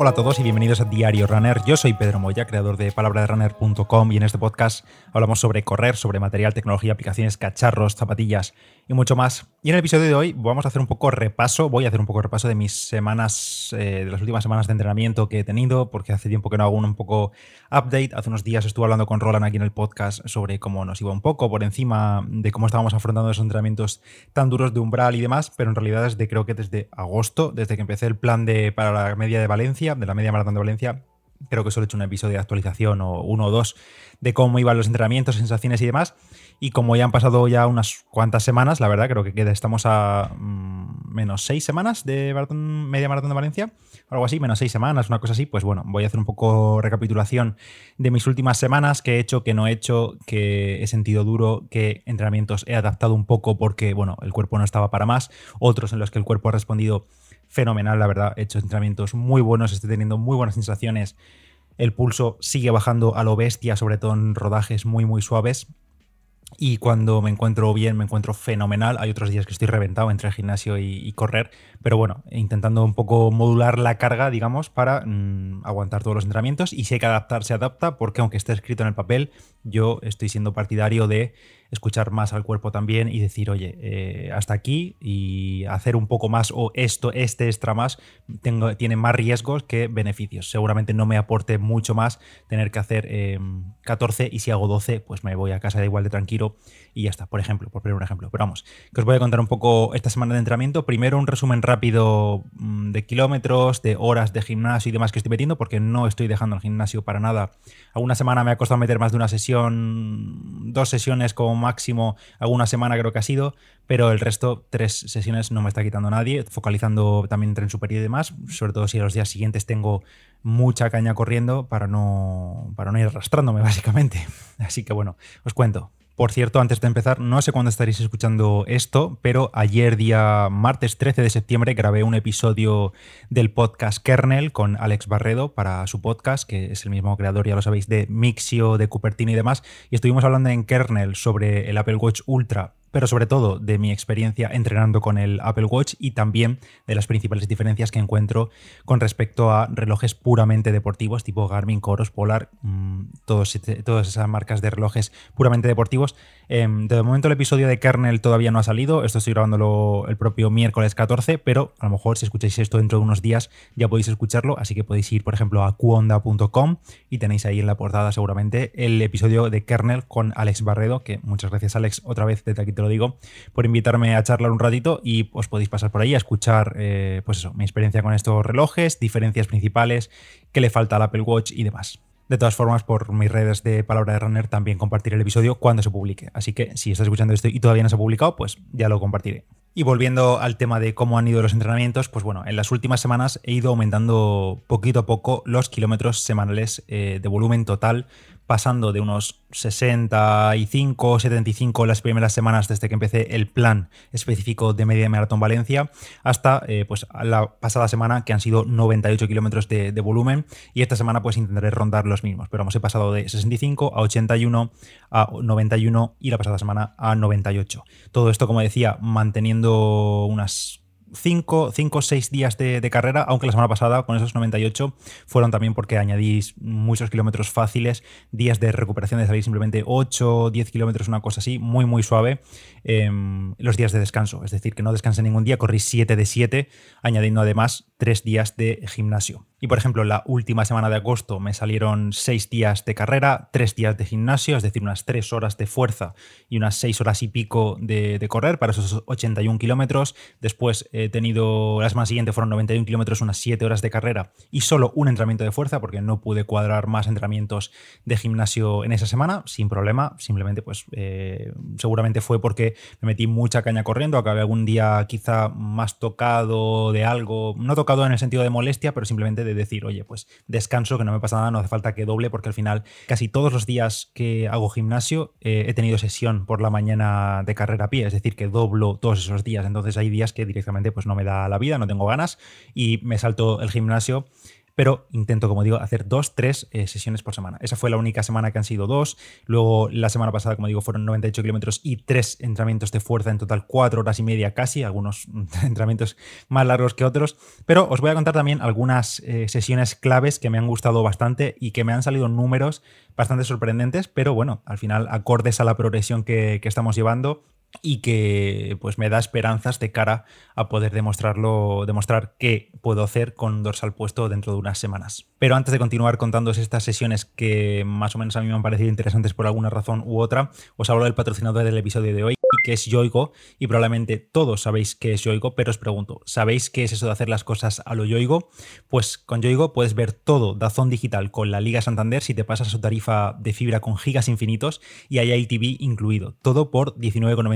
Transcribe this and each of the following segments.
Hola a todos y bienvenidos a Diario Runner. Yo soy Pedro Moya, creador de palabraderunner.com y en este podcast hablamos sobre correr, sobre material, tecnología, aplicaciones, cacharros, zapatillas y mucho más. Y en el episodio de hoy vamos a hacer un poco repaso, voy a hacer un poco repaso de mis semanas, eh, de las últimas semanas de entrenamiento que he tenido, porque hace tiempo que no hago un, un poco update. Hace unos días estuve hablando con Roland aquí en el podcast sobre cómo nos iba un poco por encima de cómo estábamos afrontando esos entrenamientos tan duros de umbral y demás, pero en realidad desde creo que desde agosto, desde que empecé el plan de, para la media de Valencia, de la media maratón de Valencia, creo que solo he hecho un episodio de actualización o uno o dos de cómo iban los entrenamientos, sensaciones y demás. Y como ya han pasado ya unas cuantas semanas, la verdad, creo que estamos a mm, menos seis semanas de media maratón de Valencia, algo así, menos seis semanas, una cosa así. Pues bueno, voy a hacer un poco recapitulación de mis últimas semanas, que he hecho, que no he hecho, que he sentido duro, que entrenamientos he adaptado un poco porque, bueno, el cuerpo no estaba para más, otros en los que el cuerpo ha respondido fenomenal, la verdad. He hecho entrenamientos muy buenos, estoy teniendo muy buenas sensaciones. El pulso sigue bajando a lo bestia, sobre todo en rodajes muy, muy suaves. Y cuando me encuentro bien, me encuentro fenomenal. Hay otros días que estoy reventado entre el gimnasio y, correr, pero bueno, intentando un poco modular la carga, digamos, para mm, aguantar todos los entrenamientos. Y si hay que adaptar, se adapta, porque aunque esté escrito en el papel, yo estoy siendo partidario de escuchar más al cuerpo también y decir, oye, eh, hasta aquí y hacer un poco más o esto, este extra más, tengo, tiene más riesgos que beneficios. Seguramente no me aporte mucho más tener que hacer 14 em, y si hago 12, pues me voy a casa de igual de tranquilo y ya está, por ejemplo, por poner un ejemplo. Pero vamos, que os voy a contar un poco esta semana de entrenamiento. Primero un resumen rápido mm, de kilómetros, de horas de gimnasio y demás que estoy metiendo, porque no estoy dejando el gimnasio para nada. Alguna semana me ha costado meter más de una sesión, dos sesiones como máximo, alguna semana creo que ha sido, pero el resto, tres sesiones no me está quitando nadie, focalizando también tren superior y demás, sobre todo si a los días siguientes tengo mucha caña corriendo para no, para no ir arrastrándome básicamente. Así que bueno, os cuento. Por cierto, antes de empezar, no sé cuándo estaréis escuchando esto, pero ayer día martes 13 de septiembre grabé un episodio del podcast Kernel con Alex Barredo para su podcast, que es el mismo creador, ya lo sabéis, de Mixio, de Cupertino y demás. Y estuvimos hablando en Kernel sobre el Apple Watch Ultra pero sobre todo de mi experiencia entrenando con el Apple Watch y también de las principales diferencias que encuentro con respecto a relojes puramente deportivos tipo Garmin, Coros, Polar, mm, todas esas marcas de relojes puramente deportivos. Em, de momento el episodio de Kernel todavía no ha salido, esto estoy grabándolo el propio miércoles 14, pero a lo mejor si escucháis esto dentro de unos días ya podéis escucharlo, así que podéis ir por ejemplo a cuonda.com y tenéis ahí en la portada seguramente el episodio de Kernel con Alex Barredo, que muchas gracias Alex otra vez desde aquí te lo digo, por invitarme a charlar un ratito y os podéis pasar por ahí a escuchar, eh, pues eso, mi experiencia con estos relojes, diferencias principales, qué le falta al Apple Watch y demás. De todas formas, por mis redes de Palabra de Runner también compartiré el episodio cuando se publique. Así que si estás escuchando esto y todavía no se ha publicado, pues ya lo compartiré. Y volviendo al tema de cómo han ido los entrenamientos, pues bueno, en las últimas semanas he ido aumentando poquito a poco los kilómetros semanales eh, de volumen total pasando de unos 65, 75 las primeras semanas desde que empecé el plan específico de media maratón Valencia, hasta eh, pues la pasada semana que han sido 98 kilómetros de, volumen y esta semana pues intentaré rondar los mismos, pero hemos he pasado de 65 a 81 a 91 y la pasada semana a 98. Todo esto, como decía, manteniendo unas 5 o 6 días de, carrera, aunque la semana pasada con esos 98 fueron también porque añadís muchos kilómetros fáciles, días de recuperación de salir simplemente 8, 10 kilómetros, una cosa así, muy muy suave, em, los días de descanso, es decir, que no descansé ningún día, corrí 7 de 7, añadiendo además 3 días de gimnasio. Y por ejemplo, la última semana de agosto me salieron 6 días de carrera, 3 días de gimnasio, es decir, unas 3 horas de fuerza y unas 6 horas y pico de, correr para esos 81 kilómetros. Después he tenido, la semana siguiente fueron 91 kilómetros, unas 7 horas de carrera y solo un entrenamiento de fuerza porque no pude cuadrar más entrenamientos de gimnasio en esa semana, sin problema. Simplemente, pues eh, seguramente fue porque me metí mucha caña corriendo, acabé algún día quizá más tocado de algo, no tocado en el sentido de molestia, pero simplemente de decir, oye, pues descanso, que no me pasa nada, no hace falta que doble, porque al final casi todos los días que hago gimnasio eh, he tenido sesión por la mañana de carrera a pie, es decir, que doblo todos esos días. Entonces hay días que directamente pues no me da la vida, no tengo ganas y me salto el gimnasio pero intento, como digo, hacer dos, tres eh, sesiones por semana. Esa fue la única semana que han sido dos. Luego, la semana pasada, como digo, fueron 98 kilómetros y tres entrenamientos de fuerza, en total cuatro horas y media casi, algunos entrenamientos más largos que otros. Pero os voy a contar también algunas eh, sesiones claves que me han gustado bastante y que me han salido números bastante sorprendentes, pero bueno, al final acordes a la progresión que, que estamos llevando y que pues me da esperanzas de cara a poder demostrarlo, demostrar qué puedo hacer con dorsal puesto dentro de unas semanas. Pero antes de continuar contándoos estas sesiones que más o menos a mí me han parecido interesantes por alguna razón u otra, os hablo del patrocinador del episodio de hoy, que es Yoigo, y probablemente todos sabéis qué es Yoigo, pero os pregunto, ¿sabéis qué es eso de hacer las cosas a lo Yoigo? Pues con Yoigo puedes ver todo Dazón Digital con la Liga Santander si te pasas a su tarifa de fibra con gigas infinitos y hay ITV incluido, todo por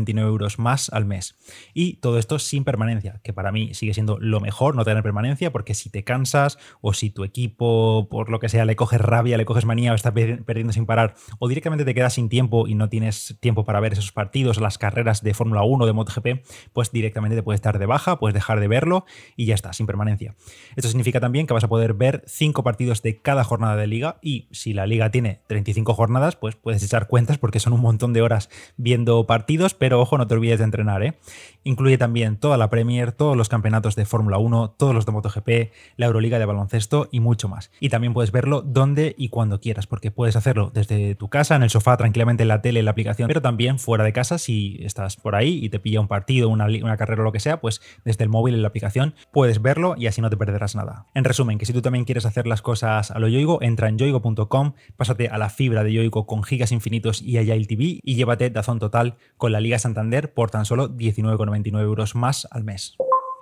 19,99 euros más al mes. Y todo esto sin permanencia, que para mí sigue siendo lo mejor no tener permanencia, porque si te cansas o si tu equipo, por lo que sea, le coges rabia, le coges manía o está perdiendo sin parar, o directamente te quedas sin tiempo y no tienes tiempo para ver esos partidos las carreras de Fórmula 1 o de MotoGP, pues directamente te puedes estar de baja, puedes dejar de verlo y ya está, sin permanencia. Esto significa también que vas a poder ver 5 partidos de cada jornada de liga y si la liga tiene 35 jornadas, pues puedes echar cuentas porque son un montón de horas viendo partidos, pero ojo, no te olvides de entrenar, ¿eh? Incluye también toda la Premier, todos los campeonatos de Fórmula 1, todos los de MotoGP, la Euroliga de baloncesto y mucho más. Y también puedes verlo donde y cuando quieras, porque puedes hacerlo desde tu casa, en el sofá, tranquilamente en la tele, en la aplicación, pero también fuera de casa si estás por ahí y te pilla un partido, una, carrera o lo que sea, pues desde el móvil en la aplicación puedes verlo y así no te perderás nada. En resumen, que si tú también quieres hacer las cosas a lo Yoigo, entra en yoigo.com, pásate a la fibra de Yoigo con gigas infinitos y Agile TV y llévate Dazón Total con la Liga Santander por tan solo 19,99 euros más al mes.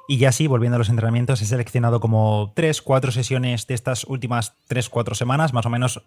Y ya sí, volviendo a los entrenamientos, he seleccionado como 3, 4 sesiones de estas últimas 3, 4 semanas, más o menos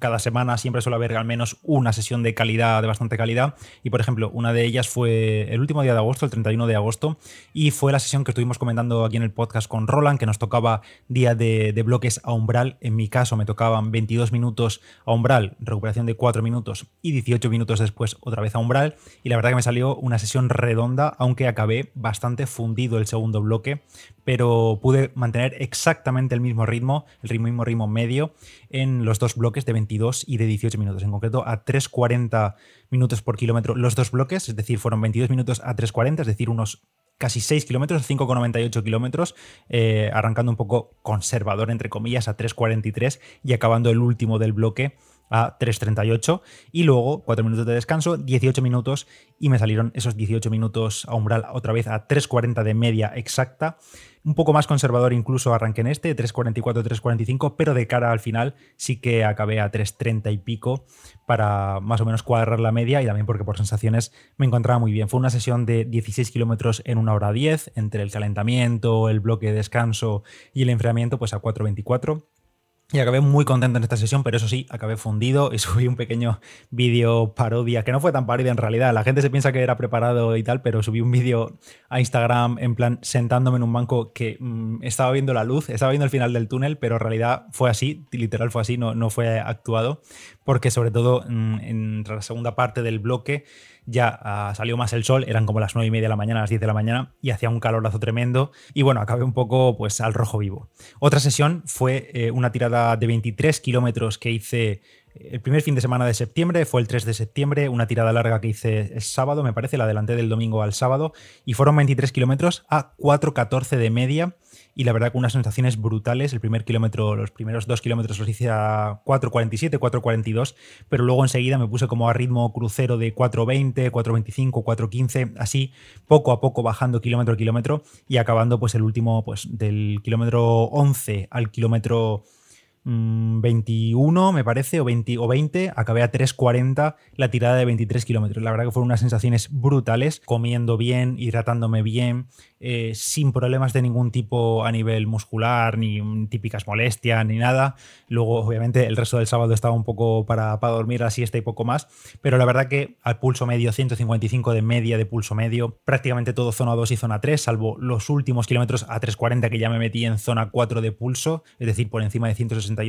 cada semana siempre suele haber al menos una sesión de calidad, de bastante calidad. Y por ejemplo, una de ellas fue el último día de agosto, el 31 de agosto, y fue la sesión que estuvimos comentando aquí en el podcast con Roland, que nos tocaba día de, bloques a umbral. En mi caso me tocaban 22 minutos a umbral, recuperación de 4 minutos y 18 minutos después otra vez a umbral. Y la verdad que me salió una sesión redonda, aunque acabé bastante fundido el segundo bloque, pero pude mantener exactamente el mismo ritmo, el mismo ritmo medio en los dos bloques de 22 y de 18 minutos, en concreto a 3.40 minutos por kilómetro. Los dos bloques, es decir, fueron 22 minutos a 3.40, es decir, unos casi 6 kilómetros, 5,98 kilómetros, eh, arrancando un poco conservador, entre comillas, a 3,43 y acabando el último del bloque a 3.38 y luego 4 minutos de descanso, 18 minutos y me salieron esos 18 minutos a umbral otra vez a 3.40 de media exacta. Un poco más conservador incluso arranqué en este, 3.44, 3.45, pero de cara al final sí que acabé a 3.30 y pico para más o menos cuadrar la media y también porque por sensaciones me encontraba muy bien. Fue una sesión de 16 kilómetros en una hora 10, entre el calentamiento, el bloque de descanso y el enfriamiento, pues a 4.24 y acabé muy contento en esta sesión, pero eso sí, acabé fundido y subí un pequeño vídeo parodia, que no fue tan parodia en realidad. La gente se piensa que era preparado y tal, pero subí un vídeo a Instagram en plan sentándome en un banco que mm, estaba viendo la luz, estaba viendo el final del túnel, pero en realidad fue así, literal fue así, no, no fue actuado, porque sobre todo mm, en la segunda parte del bloque ya ah, salió más el sol, eran como las 9 y media de la mañana, las 10 de la mañana, y hacía un calorazo tremendo. Y bueno, acabé un poco pues al rojo vivo. Otra sesión fue eh, una tirada de 23 kilómetros que hice el primer fin de semana de septiembre, fue el 3 de septiembre, una tirada larga que hice el sábado, me parece, la adelanté del domingo al sábado, y fueron 23 kilómetros a 4.14 de media y la verdad con unas sensaciones brutales. El primer kilómetro, los primeros dos kilómetros los hice a 4.47, 4.42, pero luego enseguida me puse como a ritmo crucero de 4.20, 4.25, 4.15, así poco a poco bajando kilómetro a kilómetro y acabando pues el último pues del kilómetro 11 al kilómetro 21, mm, me parece, o 20, o 20, acabé a 3.40 la tirada de 23 kilómetros. La verdad que fueron unas sensaciones brutales, comiendo bien, hidratándome bien, eh, sin problemas de ningún tipo a nivel muscular, ni típicas molestias, ni nada. Luego, obviamente, el resto del sábado estaba un poco para, para dormir así está y poco más, pero la verdad que al pulso medio, 155 de media de pulso medio, prácticamente todo zona 2 y zona 3, salvo los últimos kilómetros a 3.40 que ya me metí en zona 4 de pulso, es decir, por encima de 160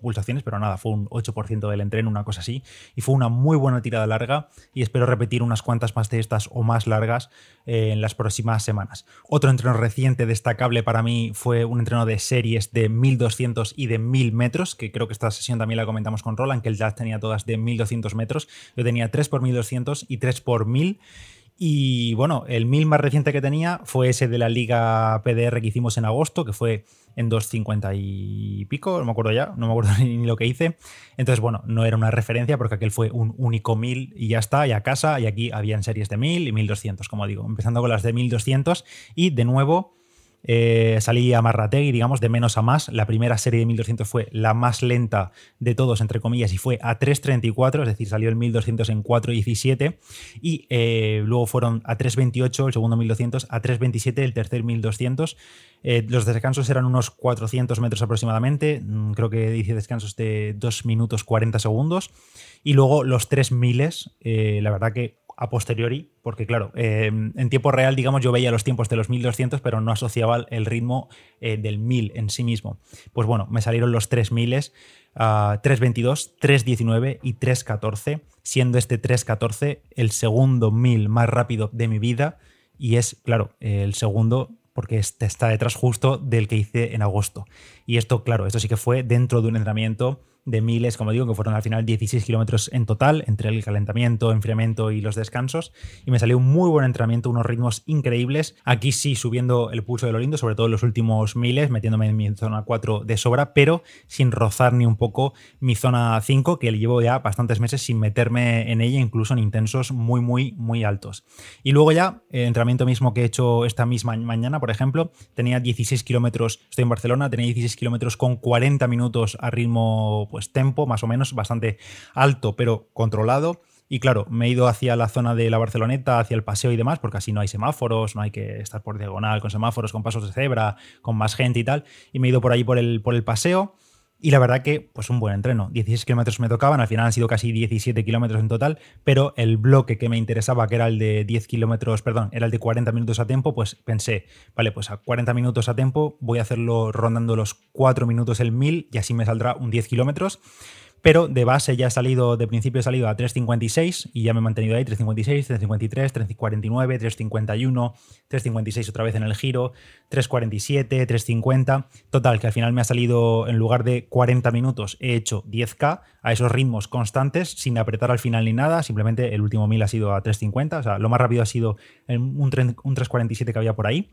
pulsaciones, pero nada, fue un 8% del entreno, una cosa así. Y fue una muy buena tirada larga y espero repetir unas cuantas más de estas o más largas eh, en las próximas semanas. Otro entreno reciente destacable para mí fue un entreno de series de 1200 y de 1000 metros, que creo que esta sesión también la comentamos con Roland, que él ya tenía todas de 1200 metros. Yo tenía 3 por 1200 y 3 por 1000. Y bueno, el 1000 más reciente que tenía fue ese de la liga PDR que hicimos en agosto, que fue en 2.50 y pico, no me acuerdo ya, no me acuerdo ni lo que hice. Entonces, bueno, no era una referencia porque aquel fue un único 1000 y ya está, y a casa, y aquí habían series de 1000 y 1200, como digo, empezando con las de 1200 y de nuevo eh, salí a Marrategui, digamos, de menos a más. La primera serie de 1200 fue la más lenta de todos, entre comillas, y fue a 3.34, es decir, salió el 1200 en 4.17. Y eh, luego fueron a 3.28 el segundo 1200, a 3.27 el tercer 1200. Eh, los descansos eran unos 400 metros aproximadamente, mm, creo que dice descansos de 2 minutos 40 segundos. Y luego los 3000, la verdad que a posteriori, porque claro, em, en tiempo real, digamos, yo veía los tiempos de los 1200, pero no asociaba el ritmo eh, del 1000 en sí mismo. Pues bueno, me salieron los 3000, uh, 322, 319 y 314, siendo este 314 el segundo 1000 más rápido de mi vida y es, claro, el segundo porque este está detrás justo del que hice en agosto. Y esto, claro, esto sí que fue dentro de un entrenamiento de miles, como digo, que fueron al final 16 kilómetros en total, entre el calentamiento, enfriamiento y los descansos. Y me salió un muy buen entrenamiento, unos ritmos increíbles. Aquí sí, subiendo el pulso de lo lindo, sobre todo en los últimos miles, metiéndome en mi zona 4 de sobra, pero sin rozar ni un poco mi zona 5, que llevo ya bastantes meses sin meterme en ella, incluso en intensos muy, muy, muy altos. Y luego ya, el entrenamiento mismo que he hecho esta misma mañana, por ejemplo, tenía 16 kilómetros, estoy en Barcelona, tenía 16 kilómetros con 40 minutos a ritmo pues tempo más o menos bastante alto, pero controlado. Y claro, me he ido hacia la zona de la Barceloneta, hacia el paseo y demás, porque así no hay semáforos, no hay que estar por diagonal con semáforos, con pasos de cebra, con más gente y tal. Y me he ido por ahí por el, por el paseo. Y la verdad que, pues un buen entreno. 16 kilómetros me tocaban, al final han sido casi 17 kilómetros en total, pero el bloque que me interesaba, que era el de 10 kilómetros, perdón, era el de 40 minutos a tiempo, pues pensé, vale, pues a 40 minutos a tiempo voy a hacerlo rondando los 4 minutos el 1000 y así me saldrá un 10 kilómetros pero de base ya he salido, de principio he salido a 3.56 y ya me he mantenido ahí, 3.56, 3.53, 3.49, 3.51, 3.56 otra vez en el giro, 3.47, 3.50, total, que al final me ha salido, en lugar de 40 minutos, he hecho 10K a esos ritmos constantes, sin apretar al final ni nada, simplemente el último 1000 ha sido a 3.50, o sea, lo más rápido ha sido un, un 3.47 que había por ahí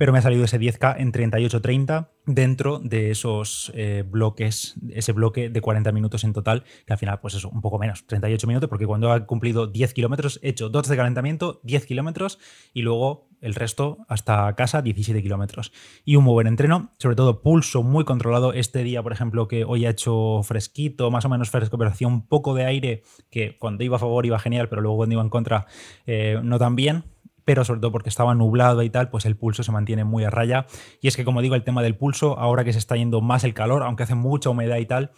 pero me ha salido ese 10K en 38.30 dentro de esos eh, bloques, ese bloque de 40 minutos en total, que al final, pues eso, un poco menos, 38 minutos, porque cuando he cumplido 10 kilómetros, he hecho 2 de calentamiento, 10 kilómetros y luego el resto hasta casa 17 kilómetros. Y un muy buen entreno, sobre todo pulso muy controlado. Este día, por ejemplo, que hoy ha hecho fresquito, más o menos fresco, pero hacía un poco de aire, que cuando iba a favor iba genial, pero luego cuando iba en contra eh, no tan bien pero sobre todo porque estaba nublado y tal, pues el pulso se mantiene muy a raya. Y es que, como digo, el tema del pulso, ahora que se está yendo más el calor, aunque hace mucha humedad y tal,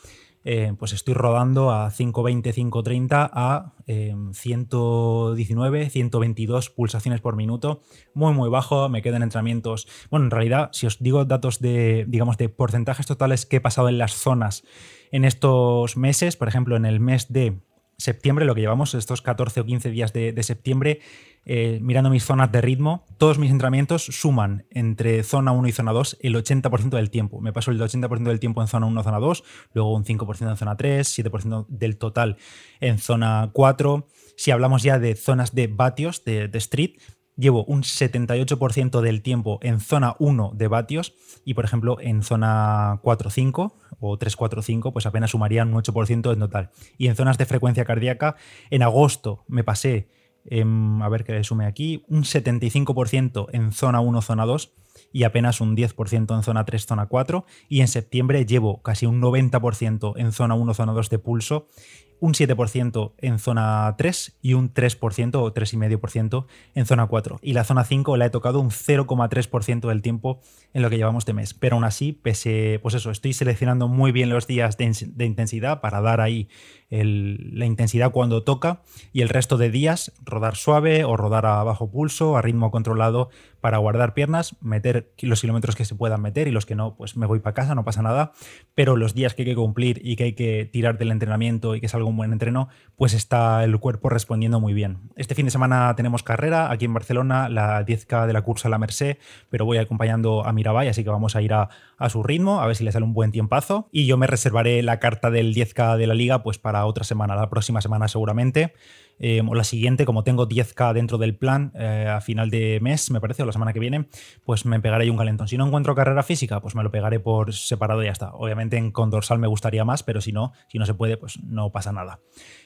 eh, pues estoy rodando a 520, 530 a 119, eh, 122 pulsaciones por minuto, muy muy bajo, me quedan entrenamientos. Bueno, en realidad, si os digo datos de, digamos, de porcentajes totales que he pasado en las zonas en estos meses, por ejemplo, en el mes de septiembre, lo que llevamos estos 14 o 15 días de, septiembre, eh, mirando mis zonas de ritmo, todos mis entrenamientos suman entre zona 1 y zona 2 el 80% del tiempo. Me paso el 80% del tiempo en zona 1 zona 2, luego un 5% en zona 3, 7% del total en zona 4. Si hablamos ya de zonas de vatios, de, de street, llevo un 78% del tiempo en zona 1 de vatios y, por ejemplo, en zona 4-5 o 3-4-5, pues apenas sumaría un 8% en total. Y en zonas de frecuencia cardíaca, en agosto me pasé, a ver qué le sume aquí, un 75% en zona 1, zona 2 y apenas un 10% en zona 3, zona 4. Y en septiembre llevo casi un 90% en zona 1, zona 2 de pulso un 7% en zona 3 y un 3% o 3,5% en zona 4. Y la zona 5 la he tocado un 0,3% del tiempo en lo que llevamos de mes. Pero aún así, pese, pues eso, estoy seleccionando muy bien los días de, intensidad para dar ahí la intensidad cuando toca y el resto de días rodar suave o rodar a bajo pulso, a ritmo controlado para guardar piernas, meter los kilómetros que se puedan meter y los que no, pues me voy para casa, no pasa nada. Pero los días que hay que cumplir y que hay que tirar del entrenamiento y que es algo un buen entreno, pues está el cuerpo respondiendo muy bien. Este fin de semana tenemos carrera aquí en Barcelona, la 10K de la cursa La Merced, pero voy acompañando a Mirabai, así que vamos a ir a, su ritmo, a ver si le sale un buen tiempazo. Y yo me reservaré la carta del 10K de la liga pues para otra semana, la próxima semana seguramente. Eh, o la siguiente, como tengo 10K dentro del plan eh, a final de mes, me parece, o la semana que viene, pues me pegaré un calentón. Si no encuentro carrera física, pues me lo pegaré por separado y ya está. Obviamente en con dorsal me gustaría más, pero si no, si no se puede, pues no pasa nada.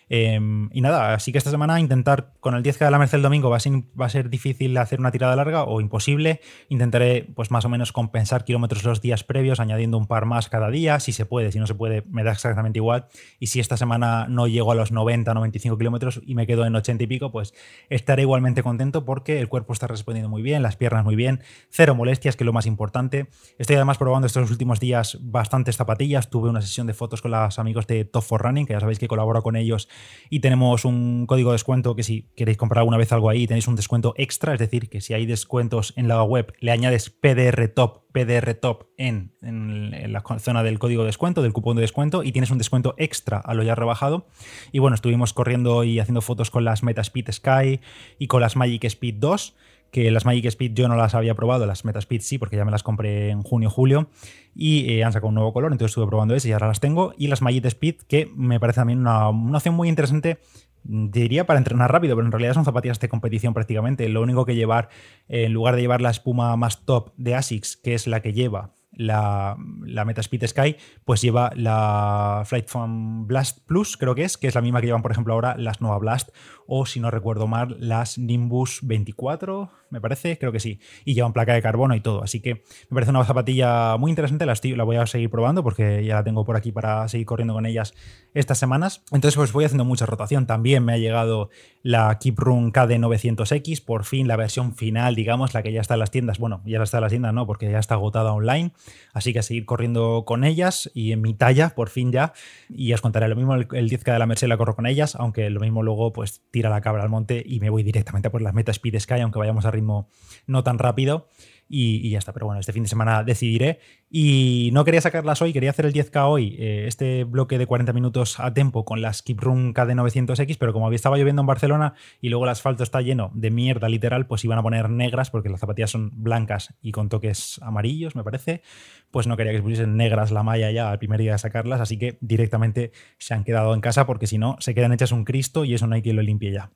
Em, y nada, así que esta semana intentar con el 10K de la Merced el domingo va a, ser, va a, ser, difícil hacer una tirada larga o imposible. Intentaré pues más o menos compensar kilómetros los días previos añadiendo un par más cada día, si se puede, si no se puede me da exactamente igual. Y si esta semana no llego a los 90, 95 kilómetros y me quedo en 80 y pico, pues estaré igualmente contento porque el cuerpo está respondiendo muy bien, las piernas muy bien, cero molestias, que es lo más importante. Estoy además probando estos últimos días bastantes zapatillas. Tuve una sesión de fotos con los amigos de Top for Running, que ya sabéis que colaboro con ellos y tenemos un código de descuento que si queréis comprar alguna vez algo ahí tenéis un descuento extra, es decir, que si hay descuentos en la web le añades PDR Top, PDR Top en, en, la zona del código de descuento, del cupón de descuento y tienes un descuento extra a lo ya rebajado. Y bueno, estuvimos corriendo y haciendo fotos con las Metaspeed Sky y con las Magic Speed 2 que las Magic Speed yo no las había probado, las Metaspeed sí, porque ya me las compré en junio, julio, y eh, han sacado un nuevo color, entonces estuve probando ese y ahora las tengo. Y las Magic Speed, que me parece también una, una opción muy interesante diría para entrenar rápido, pero en realidad son zapatillas de competición prácticamente. Lo único que llevar, en lugar de llevar la espuma más top de ASICS, que es la que lleva la, la Metaspeed Sky, pues lleva la Flight Foam Blast Plus, creo que es, que es la misma que llevan, por ejemplo, ahora las Nova Blast, o si no recuerdo mal, las Nimbus 24, me parece, creo que sí, y llevan placa de carbono y todo. Así que me parece una zapatilla muy interesante, la, la voy a seguir probando porque ya la tengo por aquí para seguir corriendo con ellas estas semanas. Entonces, pues voy haciendo mucha rotación. También me ha llegado la Keeprun KD900X, por fin la versión final, digamos, la que ya está en las tiendas. Bueno, ya está en las tiendas, no, porque ya está agotada online. Así que a seguir corriendo con ellas y en mi talla, por fin ya. Y os contaré lo mismo, el, 10K de la Merced la corro con ellas, aunque lo mismo luego pues tira la cabra al monte y me voy directamente por las metas Speed Sky, aunque vayamos a ritmo no tan rápido. Y, ya está. Pero bueno, este fin de semana decidiré. Y no quería sacarlas hoy, quería hacer el 10K hoy, eh, este bloque de 40 minutos a tempo con las Keep Room KD900X, pero como estaba lloviendo en Barcelona y luego el asfalto está lleno de mierda literal, pues iban a poner negras porque las zapatillas son blancas y con toques amarillos, me parece. Pues no quería que se pusiesen negras la malla ya al primer día de sacarlas, así que directamente se han quedado en casa porque si no, se quedan hechas un Cristo y eso no hay quien lo limpie ya.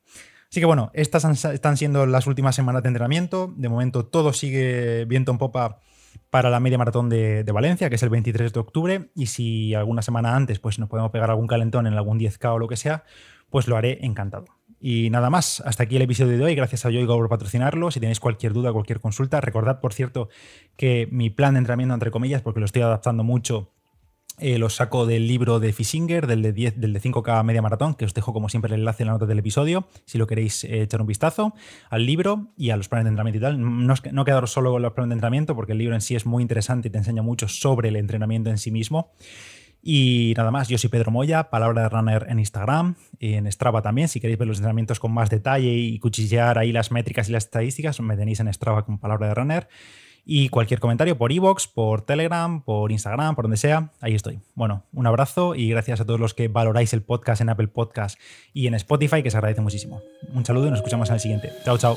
Así que bueno, estas están siendo las últimas semanas de entrenamiento. De momento todo sigue viento en popa para la media maratón de, Valencia, que es el 23 de octubre. Y si alguna semana antes pues nos podemos pegar algún calentón en algún 10K o lo que sea, pues lo haré encantado. Y nada más, hasta aquí el episodio de hoy. Gracias a Yoigo por patrocinarlo. Si tenéis cualquier duda, cualquier consulta, recordad, por cierto, que mi plan de entrenamiento, entre comillas, porque lo estoy adaptando mucho eh, los saco del libro de Fisinger, del de, 10, del de 5K Media Maratón, que os dejo como siempre el enlace en la nota del episodio, si lo queréis eh, echar un vistazo al libro y a los planes de entrenamiento y tal. No, no quedaros solo con los planes de entrenamiento, porque el libro en sí es muy interesante y te enseña mucho sobre el entrenamiento en sí mismo. Y nada más, yo soy Pedro Moya, palabra de runner en Instagram, en Strava también. Si queréis ver los entrenamientos con más detalle y cuchillear ahí las métricas y las estadísticas, me tenéis en Strava con palabra de runner. Y cualquier comentario por iVoox, por Telegram, por Instagram, por donde sea, ahí estoy. Bueno, un abrazo y gracias a todos los que valoráis el podcast en Apple Podcast y en Spotify, que se agradece muchísimo. Un saludo y nos escuchamos en el siguiente. Chao, chao.